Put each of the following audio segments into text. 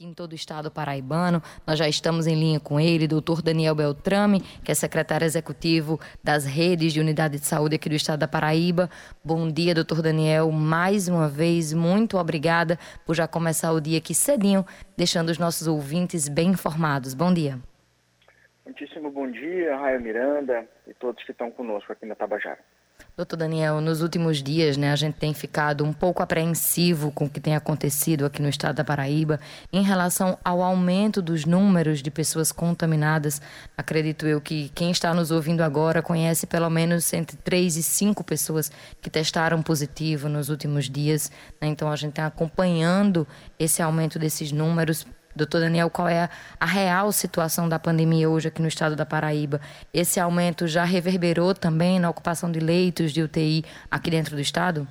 aqui em todo o estado paraibano. Nós já estamos em linha com ele, doutor Daniel Beltrame, que é secretário executivo das redes de unidade de saúde aqui do estado da Paraíba. Bom dia, doutor Daniel. Mais uma vez, muito obrigada por já começar o dia aqui cedinho, deixando os nossos ouvintes bem informados. Bom dia. Muitíssimo bom dia, Raio Miranda e todos que estão conosco aqui na Tabajara. Doutor Daniel, nos últimos dias, né, a gente tem ficado um pouco apreensivo com o que tem acontecido aqui no estado da Paraíba em relação ao aumento dos números de pessoas contaminadas. Acredito eu que quem está nos ouvindo agora conhece pelo menos entre três e cinco pessoas que testaram positivo nos últimos dias. Né? Então a gente está acompanhando esse aumento desses números Doutor Daniel, qual é a, real situação da pandemia hoje aqui no estado da Paraíba? Esse aumento já reverberou também na ocupação de leitos de UTI aqui dentro do estado?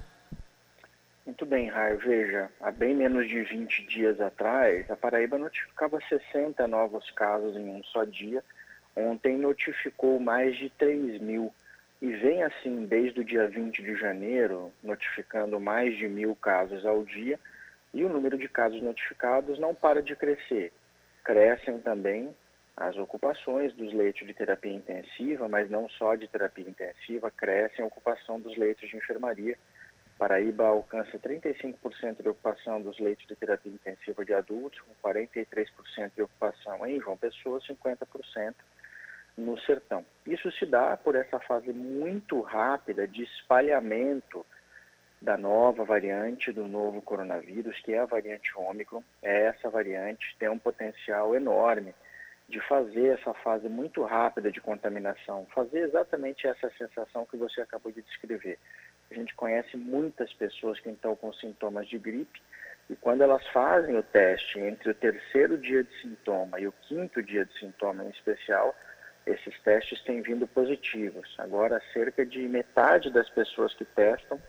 Muito bem, Raio. Veja, há bem menos de 20 dias atrás, a Paraíba notificava 60 novos casos em um só dia. Ontem notificou mais de 3 mil. E vem assim desde o dia 20 de janeiro, notificando mais de mil casos ao dia e o número de casos notificados não para de crescer. Crescem também as ocupações dos leitos de terapia intensiva, mas não só de terapia intensiva, cresce a ocupação dos leitos de enfermaria. Paraíba alcança 35% de ocupação dos leitos de terapia intensiva de adultos, com 43% de ocupação em João Pessoa, 50% no sertão. Isso se dá por essa fase muito rápida de espalhamento da nova variante do novo coronavírus, que é a variante Ômicron. É essa variante tem um potencial enorme de fazer essa fase muito rápida de contaminação, fazer exatamente essa sensação que você acabou de descrever. A gente conhece muitas pessoas que estão com sintomas de gripe e quando elas fazem o teste entre o terceiro dia de sintoma e o quinto dia de sintoma em especial, esses testes têm vindo positivos. Agora, cerca de metade das pessoas que testam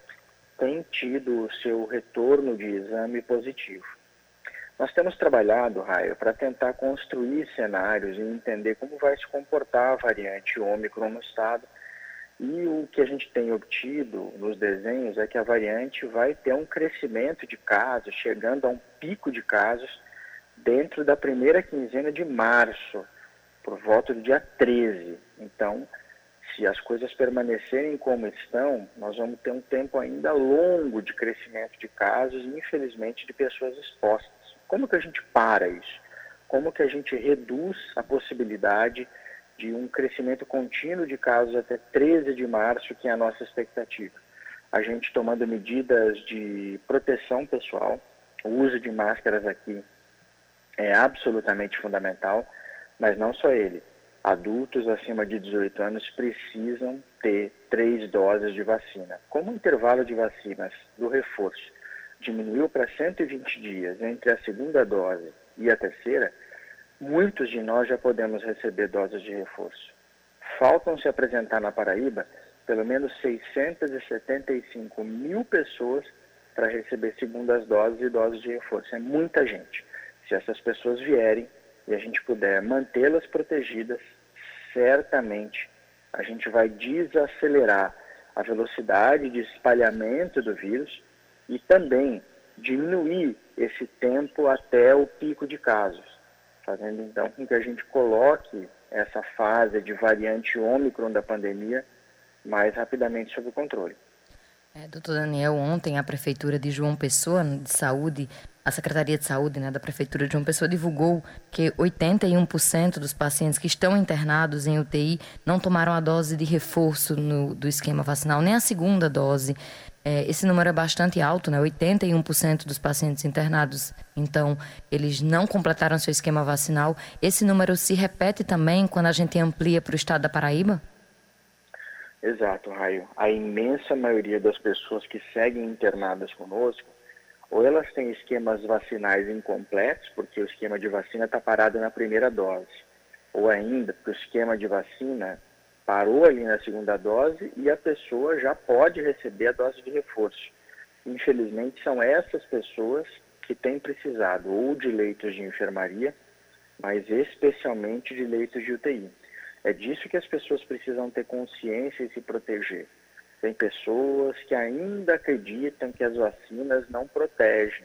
tem tido o seu retorno de exame positivo. Nós temos trabalhado, Raio, para tentar construir cenários e entender como vai se comportar a variante Ômicron no estado. E o que a gente tem obtido nos desenhos é que a variante vai ter um crescimento de casos, chegando a um pico de casos dentro da primeira quinzena de março, por volta do dia 13. Então, se as coisas permanecerem como estão, nós vamos ter um tempo ainda longo de crescimento de casos e, infelizmente, de pessoas expostas. Como que a gente para isso? Como que a gente reduz a possibilidade de um crescimento contínuo de casos até 13 de março, que é a nossa expectativa? A gente tomando medidas de proteção pessoal, o uso de máscaras aqui é absolutamente fundamental, mas não só ele adultos acima de 18 anos precisam ter três doses de vacina. Como o intervalo de vacinas do reforço diminuiu para 120 dias entre a segunda dose e a terceira, muitos de nós já podemos receber doses de reforço. Faltam se apresentar na Paraíba pelo menos 675 mil pessoas para receber segundas doses e doses de reforço. É muita gente. Se essas pessoas vierem, e a gente puder mantê-las protegidas, certamente a gente vai desacelerar a velocidade de espalhamento do vírus e também diminuir esse tempo até o pico de casos, fazendo então com que a gente coloque essa fase de variante Ômicron da pandemia mais rapidamente sob controle. É, doutor Daniel, ontem a Prefeitura de João Pessoa, de Saúde, a Secretaria de Saúde né, da Prefeitura de João Pessoa divulgou que 81% dos pacientes que estão internados em UTI não tomaram a dose de reforço no, do esquema vacinal, nem a segunda dose. É, esse número é bastante alto, né? 81% dos pacientes internados, então, eles não completaram seu esquema vacinal. Esse número se repete também quando a gente amplia para o estado da Paraíba? Exato, Raio. A imensa maioria das pessoas que seguem internadas conosco, ou elas têm esquemas vacinais incompletos, porque o esquema de vacina está parado na primeira dose, ou ainda porque o esquema de vacina parou ali na segunda dose e a pessoa já pode receber a dose de reforço. Infelizmente, são essas pessoas que têm precisado ou de leitos de enfermaria, mas especialmente de leitos de UTI. É disso que as pessoas precisam ter consciência e se proteger. Tem pessoas que ainda acreditam que as vacinas não protegem,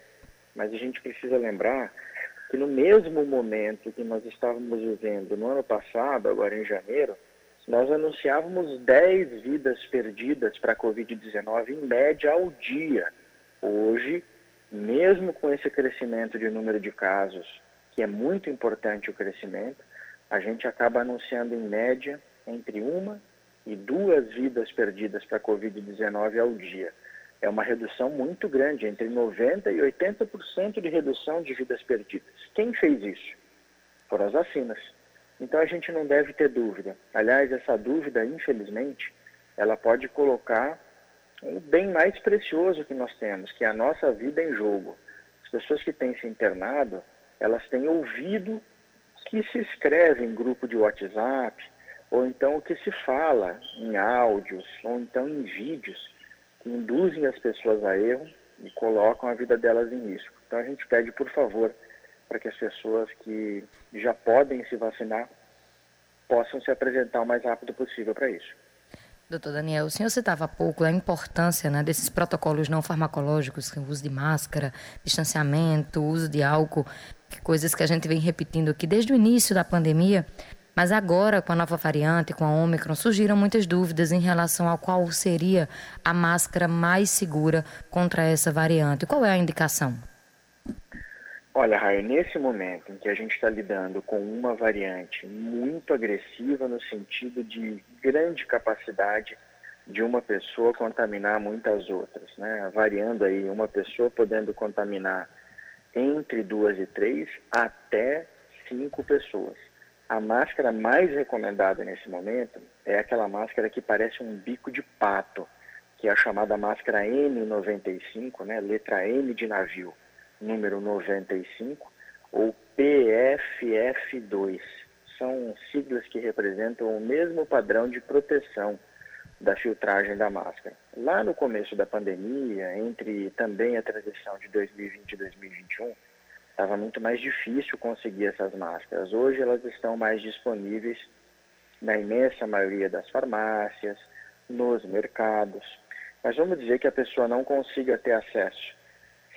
mas a gente precisa lembrar que no mesmo momento que nós estávamos vivendo no ano passado, agora em janeiro, nós anunciávamos 10 vidas perdidas para a Covid-19 em média ao dia. Hoje, mesmo com esse crescimento de número de casos, que é muito importante o crescimento, a gente acaba anunciando em média entre uma e duas vidas perdidas para a Covid-19 ao dia. É uma redução muito grande, entre 90% e 80% de redução de vidas perdidas. Quem fez isso? Foram as vacinas. Então a gente não deve ter dúvida. Aliás, essa dúvida, infelizmente, ela pode colocar um bem mais precioso que nós temos, que é a nossa vida em jogo. As pessoas que têm se internado, elas têm ouvido que se escreve em grupo de WhatsApp, ou então o que se fala em áudios, ou então em vídeos, que induzem as pessoas a erro e colocam a vida delas em risco. Então a gente pede, por favor, para que as pessoas que já podem se vacinar possam se apresentar o mais rápido possível para isso. Doutor Daniel, o senhor citava há pouco a importância né, desses protocolos não farmacológicos, o uso de máscara, distanciamento, uso de álcool, coisas que a gente vem repetindo aqui desde o início da pandemia. Mas agora, com a nova variante, com a Ômicron, surgiram muitas dúvidas em relação a qual seria a máscara mais segura contra essa variante. Qual é a indicação? Olha, Raio, nesse momento em que a gente está lidando com uma variante muito agressiva no sentido de grande capacidade de uma pessoa contaminar muitas outras, né? Variando aí uma pessoa podendo contaminar entre duas e três até cinco pessoas. A máscara mais recomendada nesse momento é aquela máscara que parece um bico de pato, que é a chamada máscara N95, né? Letra N de navio número 95, ou PFF2. São siglas que representam o mesmo padrão de proteção da filtragem da máscara. Lá no começo da pandemia, entre também a transição de 2020 e 2021, estava muito mais difícil conseguir essas máscaras. Hoje elas estão mais disponíveis na imensa maioria das farmácias, nos mercados. Mas vamos dizer que a pessoa não consiga ter acesso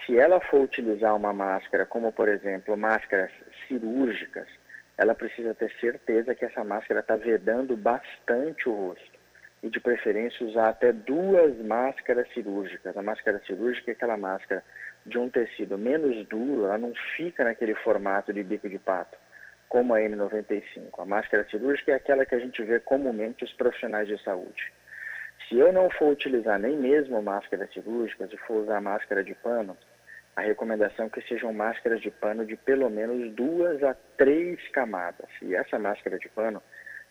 se ela for utilizar uma máscara, como por exemplo máscaras cirúrgicas, ela precisa ter certeza que essa máscara está vedando bastante o rosto. E de preferência usar até duas máscaras cirúrgicas. A máscara cirúrgica é aquela máscara de um tecido menos duro, ela não fica naquele formato de bico de pato, como a N95. A máscara cirúrgica é aquela que a gente vê comumente os profissionais de saúde. Se eu não for utilizar nem mesmo máscaras cirúrgicas, se for usar máscara de pano, a recomendação é que sejam máscaras de pano de pelo menos duas a três camadas. E essa máscara de pano,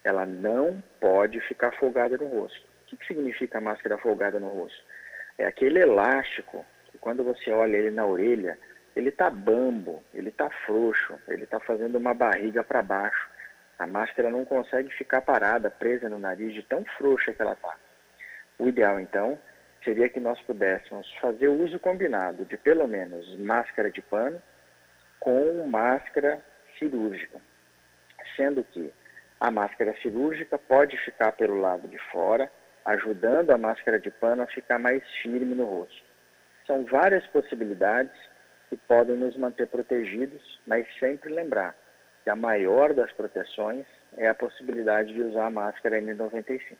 ela não pode ficar folgada no rosto. O que, que significa máscara folgada no rosto? É aquele elástico quando você olha ele na orelha, ele está bambo, ele está frouxo, ele está fazendo uma barriga para baixo. A máscara não consegue ficar parada, presa no nariz, de tão frouxa que ela está. O ideal, então, seria que nós pudéssemos fazer o uso combinado de pelo menos máscara de pano com máscara cirúrgica, sendo que a máscara cirúrgica pode ficar pelo lado de fora, ajudando a máscara de pano a ficar mais firme no rosto. São várias possibilidades que podem nos manter protegidos, mas sempre lembrar que a maior das proteções é a possibilidade de usar a máscara N95.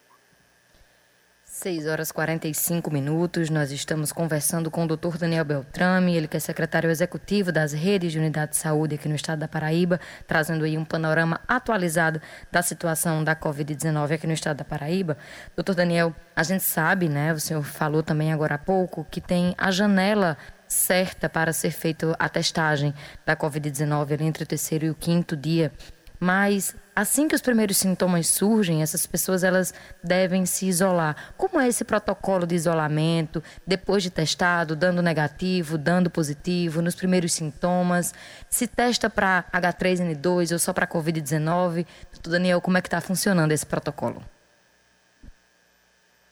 6 horas 45 minutos, nós estamos conversando com o Dr. Daniel Beltrame, ele que é secretário executivo das redes de unidade de saúde aqui no estado da Paraíba, trazendo aí um panorama atualizado da situação da Covid-19 aqui no estado da Paraíba. Doutor Daniel, a gente sabe, né, o senhor falou também agora há pouco, que tem a janela certa para ser feita a testagem da Covid-19 entre o terceiro e o quinto dia mas assim que os primeiros sintomas surgem, essas pessoas elas devem se isolar. Como é esse protocolo de isolamento depois de testado, dando negativo, dando positivo, nos primeiros sintomas? Se testa para H3N2 ou só para COVID-19? Doutor Daniel, como é que está funcionando esse protocolo?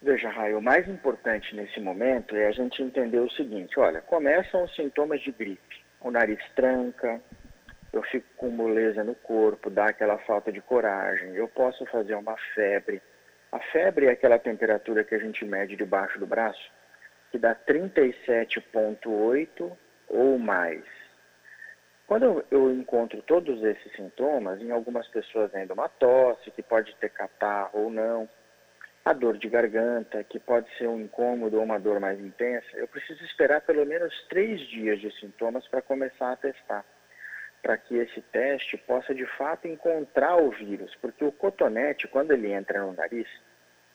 Veja, Raio, o mais importante nesse momento é a gente entender o seguinte: olha, começam os sintomas de gripe. O nariz tranca, eu fico com moleza no corpo, dá aquela falta de coragem, eu posso fazer uma febre. A febre é aquela temperatura que a gente mede debaixo do braço, que dá 37,8 ou mais. Quando eu encontro todos esses sintomas, em algumas pessoas ainda uma tosse, que pode ter catarro ou não, a dor de garganta, que pode ser um incômodo ou uma dor mais intensa, eu preciso esperar pelo menos três dias de sintomas para começar a testar, para que esse teste possa de fato encontrar o vírus, porque o cotonete, quando ele entra no nariz,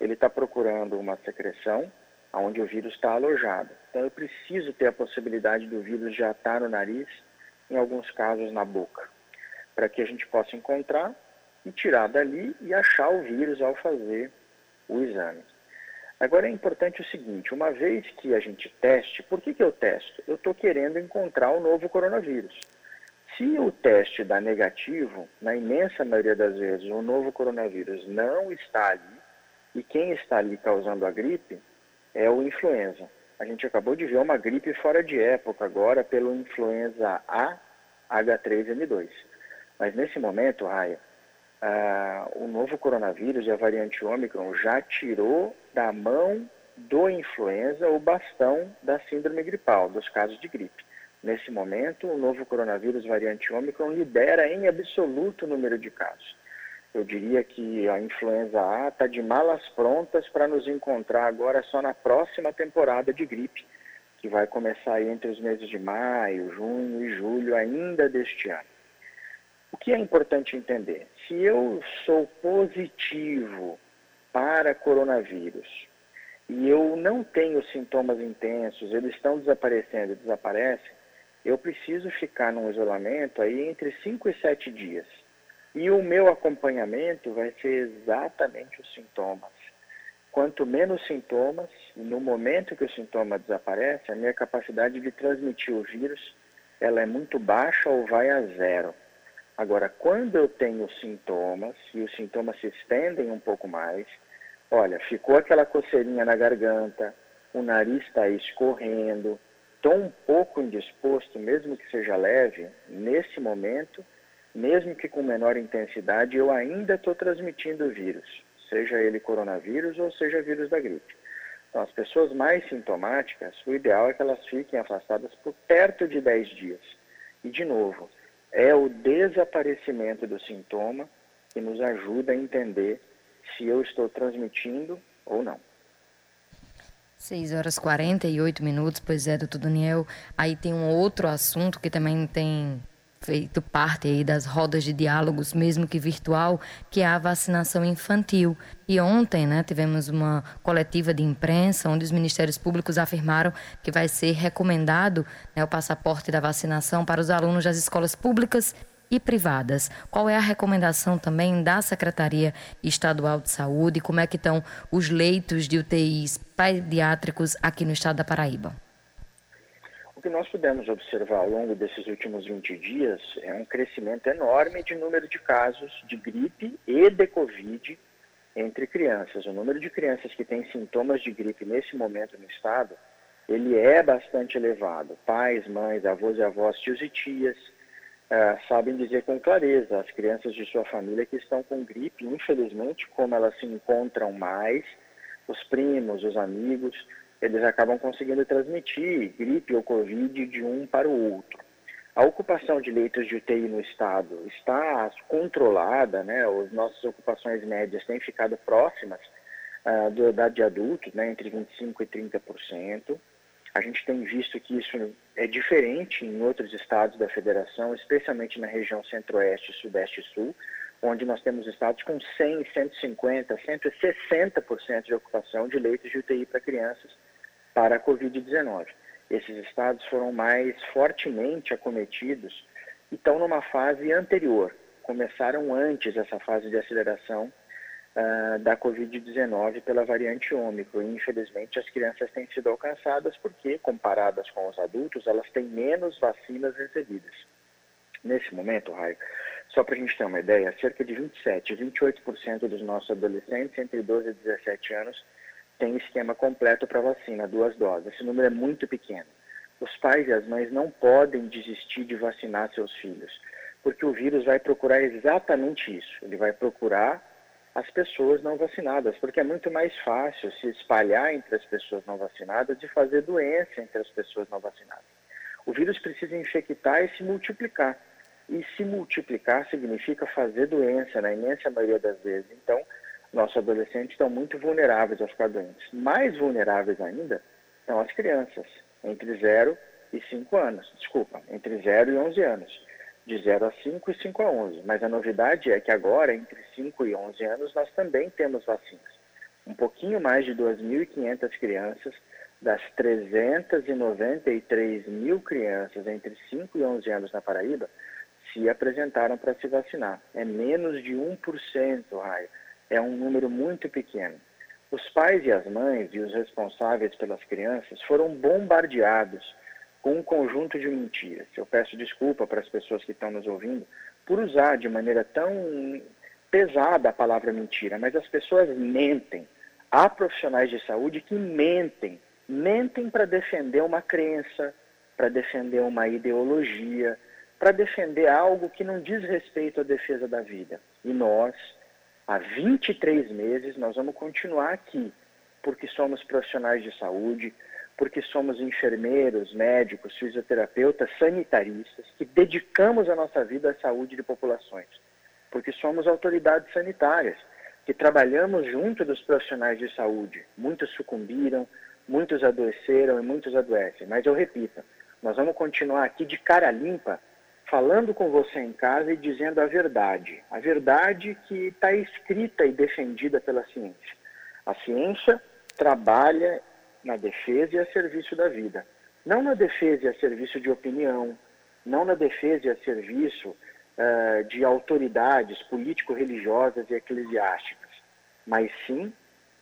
ele está procurando uma secreção onde o vírus está alojado. Então eu preciso ter a possibilidade do vírus já estar no nariz em alguns casos na boca, para que a gente possa encontrar e tirar dali e achar o vírus ao fazer o exame. Agora é importante o seguinte: uma vez que a gente teste, por que, que eu testo? Eu estou querendo encontrar o novo coronavírus. Se o teste dá negativo, na imensa maioria das vezes o novo coronavírus não está ali, e quem está ali causando a gripe é o influenza a gente acabou de ver uma gripe fora de época agora pelo influenza A H3N2. Mas nesse momento, Raia, uh, o novo coronavírus e a variante Ômicron já tirou da mão do influenza o bastão da síndrome gripal, dos casos de gripe. Nesse momento, o novo coronavírus variante Ômicron lidera em absoluto o número de casos. Eu diria que a influenza A está de malas prontas para nos encontrar agora só na próxima temporada de gripe, que vai começar entre os meses de maio, junho e julho ainda deste ano. O que é importante entender? Se eu sou positivo para coronavírus e eu não tenho sintomas intensos, eles estão desaparecendo, desaparecem, eu preciso ficar num isolamento aí entre 5 e 7 dias. E o meu acompanhamento vai ser exatamente os sintomas. Quanto menos sintomas, no momento que o sintoma desaparece, a minha capacidade de transmitir o vírus ela é muito baixa ou vai a zero. Agora, quando eu tenho sintomas e os sintomas se estendem um pouco mais, olha, ficou aquela coceirinha na garganta, o nariz está escorrendo, estou um pouco indisposto, mesmo que seja leve, nesse momento mesmo que com menor intensidade, eu ainda estou transmitindo o vírus, seja ele coronavírus ou seja vírus da gripe. Então, as pessoas mais sintomáticas, o ideal é que elas fiquem afastadas por perto de 10 dias. E, de novo, é o desaparecimento do sintoma que nos ajuda a entender se eu estou transmitindo ou não. 6 horas 48 minutos, pois é, doutor Daniel. Aí tem um outro assunto que também tem feito parte aí das rodas de diálogos, mesmo que virtual, que é a vacinação infantil. E ontem, né, tivemos uma coletiva de imprensa onde os ministérios públicos afirmaram que vai ser recomendado né, o passaporte da vacinação para os alunos das escolas públicas e privadas. Qual é a recomendação também da Secretaria Estadual de Saúde? Como é que estão os leitos de UTIs pediátricos aqui no estado da Paraíba? O que nós pudemos observar ao longo desses últimos 20 dias é um crescimento enorme de número de casos de gripe e de Covid entre crianças. O número de crianças que têm sintomas de gripe nesse momento no estado, ele é bastante elevado. Pais, mães, avós e avós, tios e tias, uh, sabem dizer com clareza as crianças de sua família que estão com gripe, infelizmente, como elas se encontram mais, os primos, os amigos, eles acabam conseguindo transmitir gripe ou Covid de um para o outro. A ocupação de leitos de UTI no estado está controlada, né? As nossas ocupações médias têm ficado próximas uh, da idade de adultos, né? entre 25% e 30%. A gente tem visto que isso é diferente em outros estados da federação, especialmente na região centro-oeste, sudeste e sul, onde nós temos estados com 100, 150, 160% de ocupação de leitos de UTI para crianças para a Covid-19. Esses estados foram mais fortemente acometidos e estão numa fase anterior, começaram antes essa fase de aceleração uh, da Covid-19 pela variante Ômicron. E, infelizmente, as crianças têm sido alcançadas porque, comparadas com os adultos, elas têm menos vacinas recebidas. Nesse momento, Raio, só para a gente ter uma ideia, cerca de 27, 28% dos nossos adolescentes entre 12 e 17 anos tem esquema completo para vacina, duas doses. Esse número é muito pequeno. Os pais e as mães não podem desistir de vacinar seus filhos, porque o vírus vai procurar exatamente isso. Ele vai procurar as pessoas não vacinadas, porque é muito mais fácil se espalhar entre as pessoas não vacinadas e fazer doença entre as pessoas não vacinadas. O vírus precisa infectar e se multiplicar. E se multiplicar significa fazer doença, na imensa maioria das vezes. Então, nossos adolescentes estão muito vulneráveis a ficar doentes. Mais vulneráveis ainda são as crianças, entre 0 e 5 anos. Desculpa, entre 0 e 11 anos. De 0 a 5 e 5 a 11. Mas a novidade é que agora, entre 5 e 11 anos, nós também temos vacinas. Um pouquinho mais de 2.500 crianças das 393 mil crianças entre 5 e 11 anos na Paraíba se apresentaram para se vacinar. É menos de 1%, Raio. É um número muito pequeno. Os pais e as mães e os responsáveis pelas crianças foram bombardeados com um conjunto de mentiras. Eu peço desculpa para as pessoas que estão nos ouvindo por usar de maneira tão pesada a palavra mentira, mas as pessoas mentem. Há profissionais de saúde que mentem, mentem para defender uma crença, para defender uma ideologia, para defender algo que não diz respeito à defesa da vida. E nós, há 23 meses, nós vamos continuar aqui, porque somos profissionais de saúde, porque somos enfermeiros, médicos, fisioterapeutas, sanitaristas, que dedicamos a nossa vida à saúde de populações, porque somos autoridades sanitárias, que trabalhamos junto dos profissionais de saúde. Muitos sucumbiram, muitos adoeceram e muitos adoecem. Mas eu repito, nós vamos continuar aqui de cara limpa falando com você em casa e dizendo a verdade. A verdade que está escrita e defendida pela ciência. A ciência trabalha na defesa e a serviço da vida. Não na defesa e a serviço de opinião, não na defesa e a serviço uh, de autoridades político-religiosas e eclesiásticas, mas sim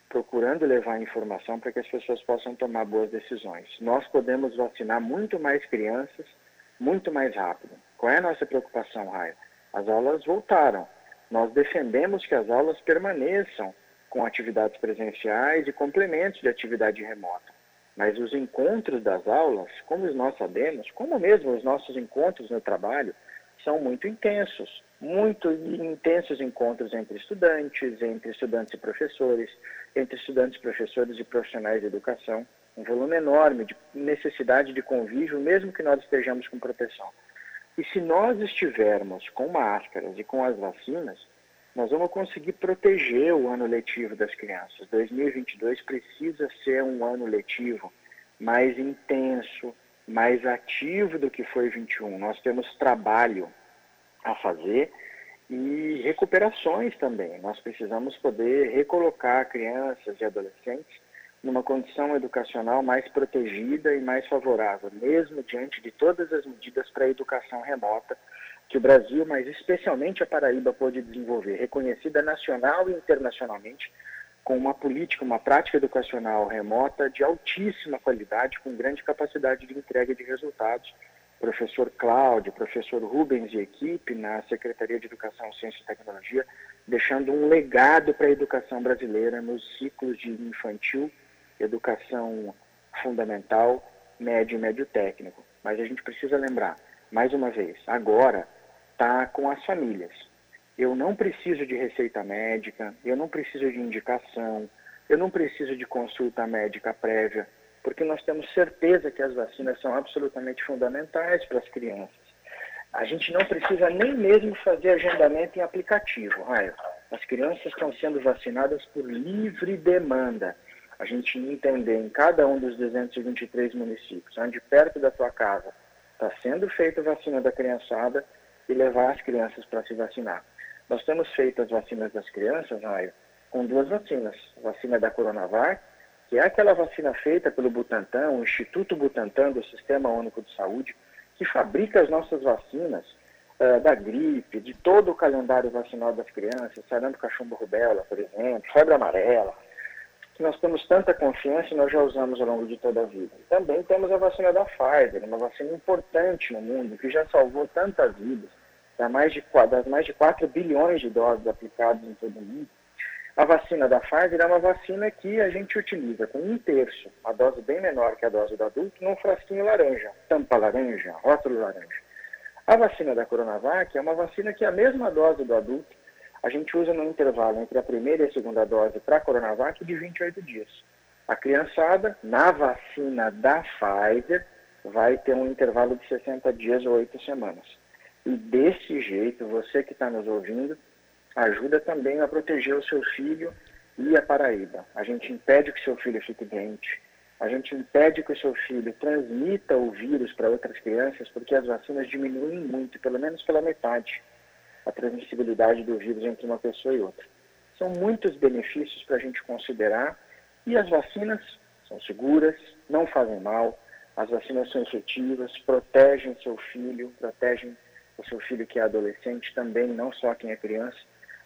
procurando levar informação para que as pessoas possam tomar boas decisões. Nós podemos vacinar muito mais crianças muito mais rápido. Qual é a nossa preocupação, Raia? As aulas voltaram. Nós defendemos que as aulas permaneçam com atividades presenciais e complementos de atividade remota. Mas os encontros das aulas, como nós sabemos, como mesmo os nossos encontros no trabalho, são muito intensos. Muito intensos encontros entre estudantes, entre estudantes e professores, entre estudantes, professores e profissionais de educação. Um volume enorme de necessidade de convívio, mesmo que nós estejamos com proteção. E se nós estivermos com máscaras e com as vacinas, nós vamos conseguir proteger o ano letivo das crianças. 2022 precisa ser um ano letivo mais intenso, mais ativo do que foi 21. Nós temos trabalho a fazer e recuperações também. Nós precisamos poder recolocar crianças e adolescentes numa condição educacional mais protegida e mais favorável, mesmo diante de todas as medidas para a educação remota que o Brasil, mas especialmente a Paraíba, pôde desenvolver, reconhecida nacional e internacionalmente com uma política, uma prática educacional remota de altíssima qualidade, com grande capacidade de entrega de resultados. Professor Cláudio, professor Rubens e equipe na Secretaria de Educação, Ciência e Tecnologia, deixando um legado para a educação brasileira nos ciclos de infantil, educação fundamental, médio e médio técnico. Mas a gente precisa lembrar, mais uma vez, agora está com as famílias. Eu não preciso de receita médica, eu não preciso de indicação, eu não preciso de consulta médica prévia, porque nós temos certeza que as vacinas são absolutamente fundamentais para as crianças. A gente não precisa nem mesmo fazer agendamento em aplicativo, Raio. As crianças estão sendo vacinadas por livre demanda a gente entender em cada um dos 223 municípios, onde perto da tua casa está sendo feita a vacina da criançada e levar as crianças para se vacinar. Nós temos feito as vacinas das crianças, Raio, com duas vacinas. A vacina da Coronavac, que é aquela vacina feita pelo Butantan, o Instituto Butantan do Sistema Único de Saúde, que fabrica as nossas vacinas uh, da gripe, de todo o calendário vacinal das crianças, sarampo, cachumbo, rubéola, por exemplo, febre amarela, que nós temos tanta confiança e nós já usamos ao longo de toda a vida. Também temos a vacina da Pfizer, uma vacina importante no mundo, que já salvou tantas vidas, das mais de, das mais de 4 bilhões de doses aplicadas em todo o mundo. A vacina da Pfizer é uma vacina que a gente utiliza com um terço, uma dose bem menor que a dose do adulto, num frasquinho laranja, tampa laranja, rótulo laranja. A vacina da Coronavac é uma vacina que é a mesma dose do adulto, a gente usa no intervalo entre a primeira e a segunda dose para a Coronavac de 28 dias. A criançada, na vacina da Pfizer, vai ter um intervalo de 60 dias ou 8 semanas. E desse jeito, você que está nos ouvindo, ajuda também a proteger o seu filho e a Paraíba. A gente impede que seu filho fique doente, a gente impede que o seu filho transmita o vírus para outras crianças, porque as vacinas diminuem muito, pelo menos pela metade, a transmissibilidade do vírus entre uma pessoa e outra. São muitos benefícios para a gente considerar e as vacinas são seguras, não fazem mal, as vacinas são efetivas, protegem seu filho, protegem o seu filho que é adolescente também, não só quem é criança.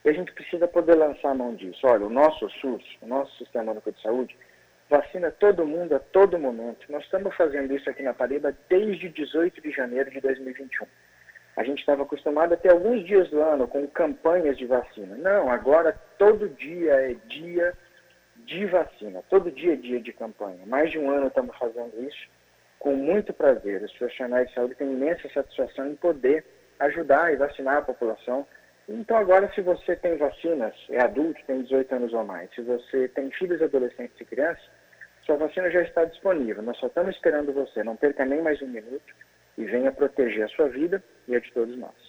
E a gente precisa poder lançar a mão disso. Olha, o nosso SUS, o nosso Sistema Único de Saúde, vacina todo mundo a todo momento. Nós estamos fazendo isso aqui na Paraíba desde 18 de janeiro de 2021. A gente estava acostumado a ter alguns dias do ano com campanhas de vacina. Não, agora todo dia é dia de vacina, todo dia é dia de campanha. Mais de um ano estamos fazendo isso com muito prazer. Os profissionais de saúde têm imensa satisfação em poder ajudar e vacinar a população então agora se você tem vacinas, é adulto, tem 18 anos ou mais, se você tem filhos, adolescentes e crianças, sua vacina já está disponível. Nós só estamos esperando você. Não perca nem mais um minuto e venha proteger a sua vida e a de todos nós.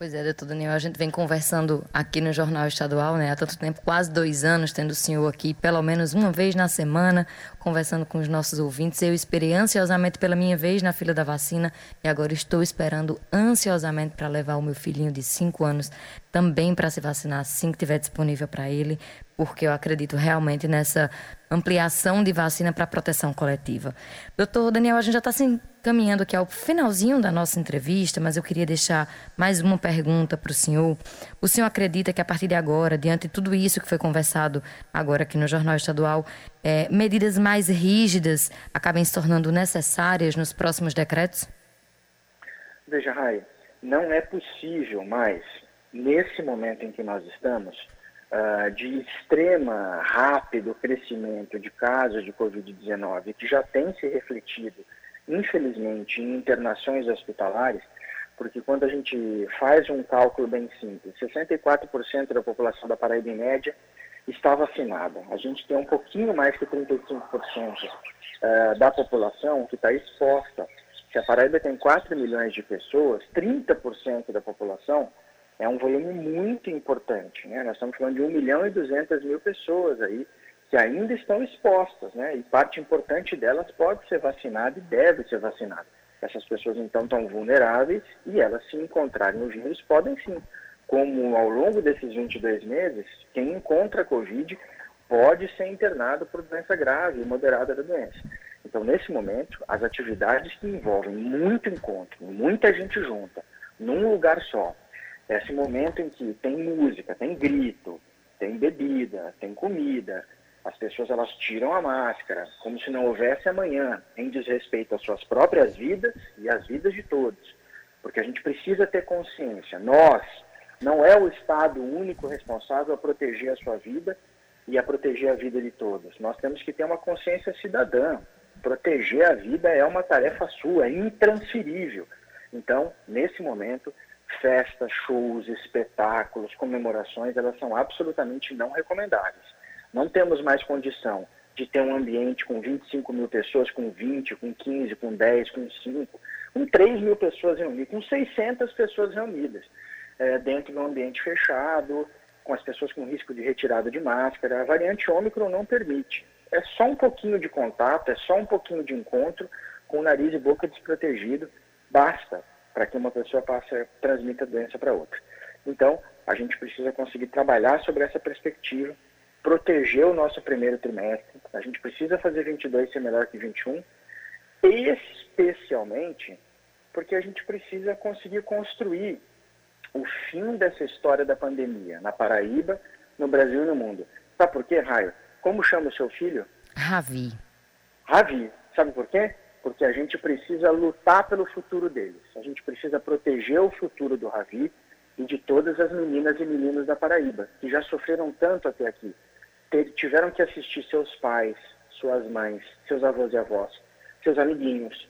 Pois é, doutor Daniel, a gente vem conversando aqui no Jornal Estadual, né? Há tanto tempo, quase dois anos, tendo o senhor aqui pelo menos uma vez na semana, conversando com os nossos ouvintes. Eu esperei ansiosamente pela minha vez na fila da vacina e agora estou esperando ansiosamente para levar o meu filhinho de cinco anos também para se vacinar assim que tiver disponível para ele, porque eu acredito realmente nessa ampliação de vacina para proteção coletiva. Doutor Daniel, a gente já está se encaminhando aqui ao finalzinho da nossa entrevista, mas eu queria deixar mais uma pergunta para o senhor. O senhor acredita que a partir de agora, diante de tudo isso que foi conversado agora aqui no Jornal Estadual, é, medidas mais rígidas acabem se tornando necessárias nos próximos decretos? Veja, Rai, não é possível mais, nesse momento em que nós estamos, uh, de extrema rápido crescimento de casos de Covid-19, que já tem se refletido, infelizmente, em internações hospitalares, porque quando a gente faz um cálculo bem simples, 64% da população da Paraíba em média está vacinada. A gente tem um pouquinho mais que 35% uh, da população que está exposta. Se a Paraíba tem 4 milhões de pessoas, 30% da população é um volume muito importante. Né? Nós estamos falando de 1 milhão e 200 mil pessoas aí que ainda estão expostas, né? e parte importante delas pode ser vacinada e deve ser vacinada. Essas pessoas então estão vulneráveis e elas se encontrarem o vírus podem sim. Como ao longo desses 22 meses, quem encontra a Covid pode ser internado por doença grave e moderada da doença. Então, nesse momento, as atividades que envolvem muito encontro, muita gente junta, num lugar só, esse momento em que tem música, tem grito, tem bebida, tem comida, as pessoas elas tiram a máscara, como se não houvesse amanhã, em desrespeito às suas próprias vidas e às vidas de todos. Porque a gente precisa ter consciência, nós, não é o Estado único responsável a proteger a sua vida e a proteger a vida de todos. Nós temos que ter uma consciência cidadã. Proteger a vida é uma tarefa sua, é intransferível. Então, nesse momento, festas, shows, espetáculos, comemorações, elas são absolutamente não recomendáveis. Não temos mais condição de ter um ambiente com 25 mil pessoas, com 20, com 15, com 10, com 5, com 3 mil pessoas reunidas, com 600 pessoas reunidas, é, dentro de um ambiente fechado, com as pessoas com risco de retirada de máscara. A variante Ômicron não permite. É só um pouquinho de contato, é só um pouquinho de encontro, com nariz e boca desprotegido, basta para que uma pessoa passe, transmita a doença para outra. Então, a gente precisa conseguir trabalhar sobre essa perspectiva, proteger o nosso primeiro trimestre. A gente precisa fazer 22 ser melhor que 21, especialmente porque a gente precisa conseguir construir o fim dessa história da pandemia na Paraíba, no Brasil e no mundo. Sabe por quê, Raio? Como chama o seu filho? Ravi. Ravi. Sabe por quê? porque a gente precisa lutar pelo futuro deles. A gente precisa proteger o futuro do Ravi e de todas as meninas e meninos da Paraíba, que já sofreram tanto até aqui. Tiveram que assistir seus pais, suas mães, seus avós e avós, seus amiguinhos,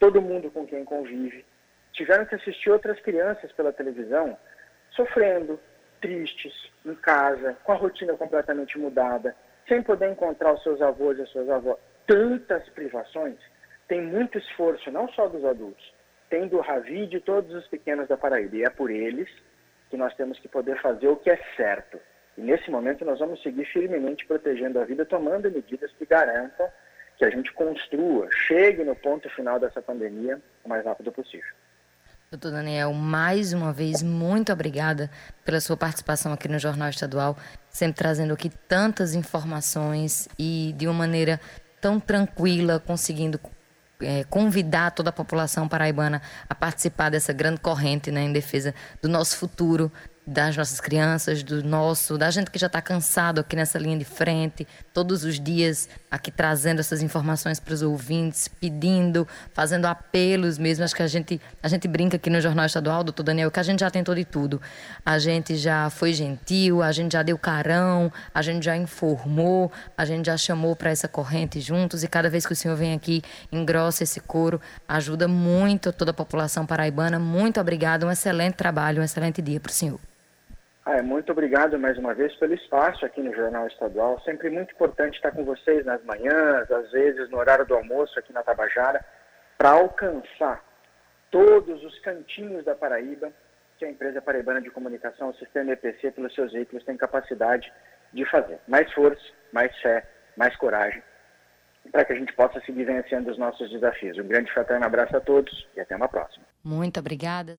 todo mundo com quem convive. Tiveram que assistir outras crianças pela televisão sofrendo, tristes, em casa, com a rotina completamente mudada, sem poder encontrar os seus avós e as suas avós. Tantas privações tem muito esforço, não só dos adultos, tem do Ravi e de todos os pequenos da Paraíba. E é por eles que nós temos que poder fazer o que é certo. E nesse momento nós vamos seguir firmemente protegendo a vida, tomando medidas que garantam que a gente construa, chegue no ponto final dessa pandemia o mais rápido possível. Doutor Daniel, mais uma vez, muito obrigada pela sua participação aqui no Jornal Estadual, sempre trazendo aqui tantas informações e de uma maneira tão tranquila, conseguindo é, convidar toda a população paraibana a participar dessa grande corrente né, em defesa do nosso futuro, das nossas crianças, do nosso, da gente que já está cansado aqui nessa linha de frente, todos os dias aqui trazendo essas informações para os ouvintes, pedindo, fazendo apelos mesmo. Acho que a gente, a gente brinca aqui no Jornal Estadual, doutor Daniel, que a gente já tentou de tudo. A gente já foi gentil, a gente já deu carão, a gente já informou, a gente já chamou para essa corrente juntos e cada vez que o senhor vem aqui, engrossa esse coro, ajuda muito toda a população paraibana. Muito obrigada, um excelente trabalho, um excelente dia para o senhor. É, muito obrigado mais uma vez pelo espaço aqui no Jornal Estadual. Sempre muito importante estar com vocês nas manhãs, às vezes no horário do almoço aqui na Tabajara, para alcançar todos os cantinhos da Paraíba que a empresa paraibana de comunicação, o sistema EPC, pelos seus veículos, tem capacidade de fazer. Mais força, mais fé, mais coragem, para que a gente possa seguir vencendo os nossos desafios. Um grande fraterno abraço a todos e até uma próxima. Muito obrigada.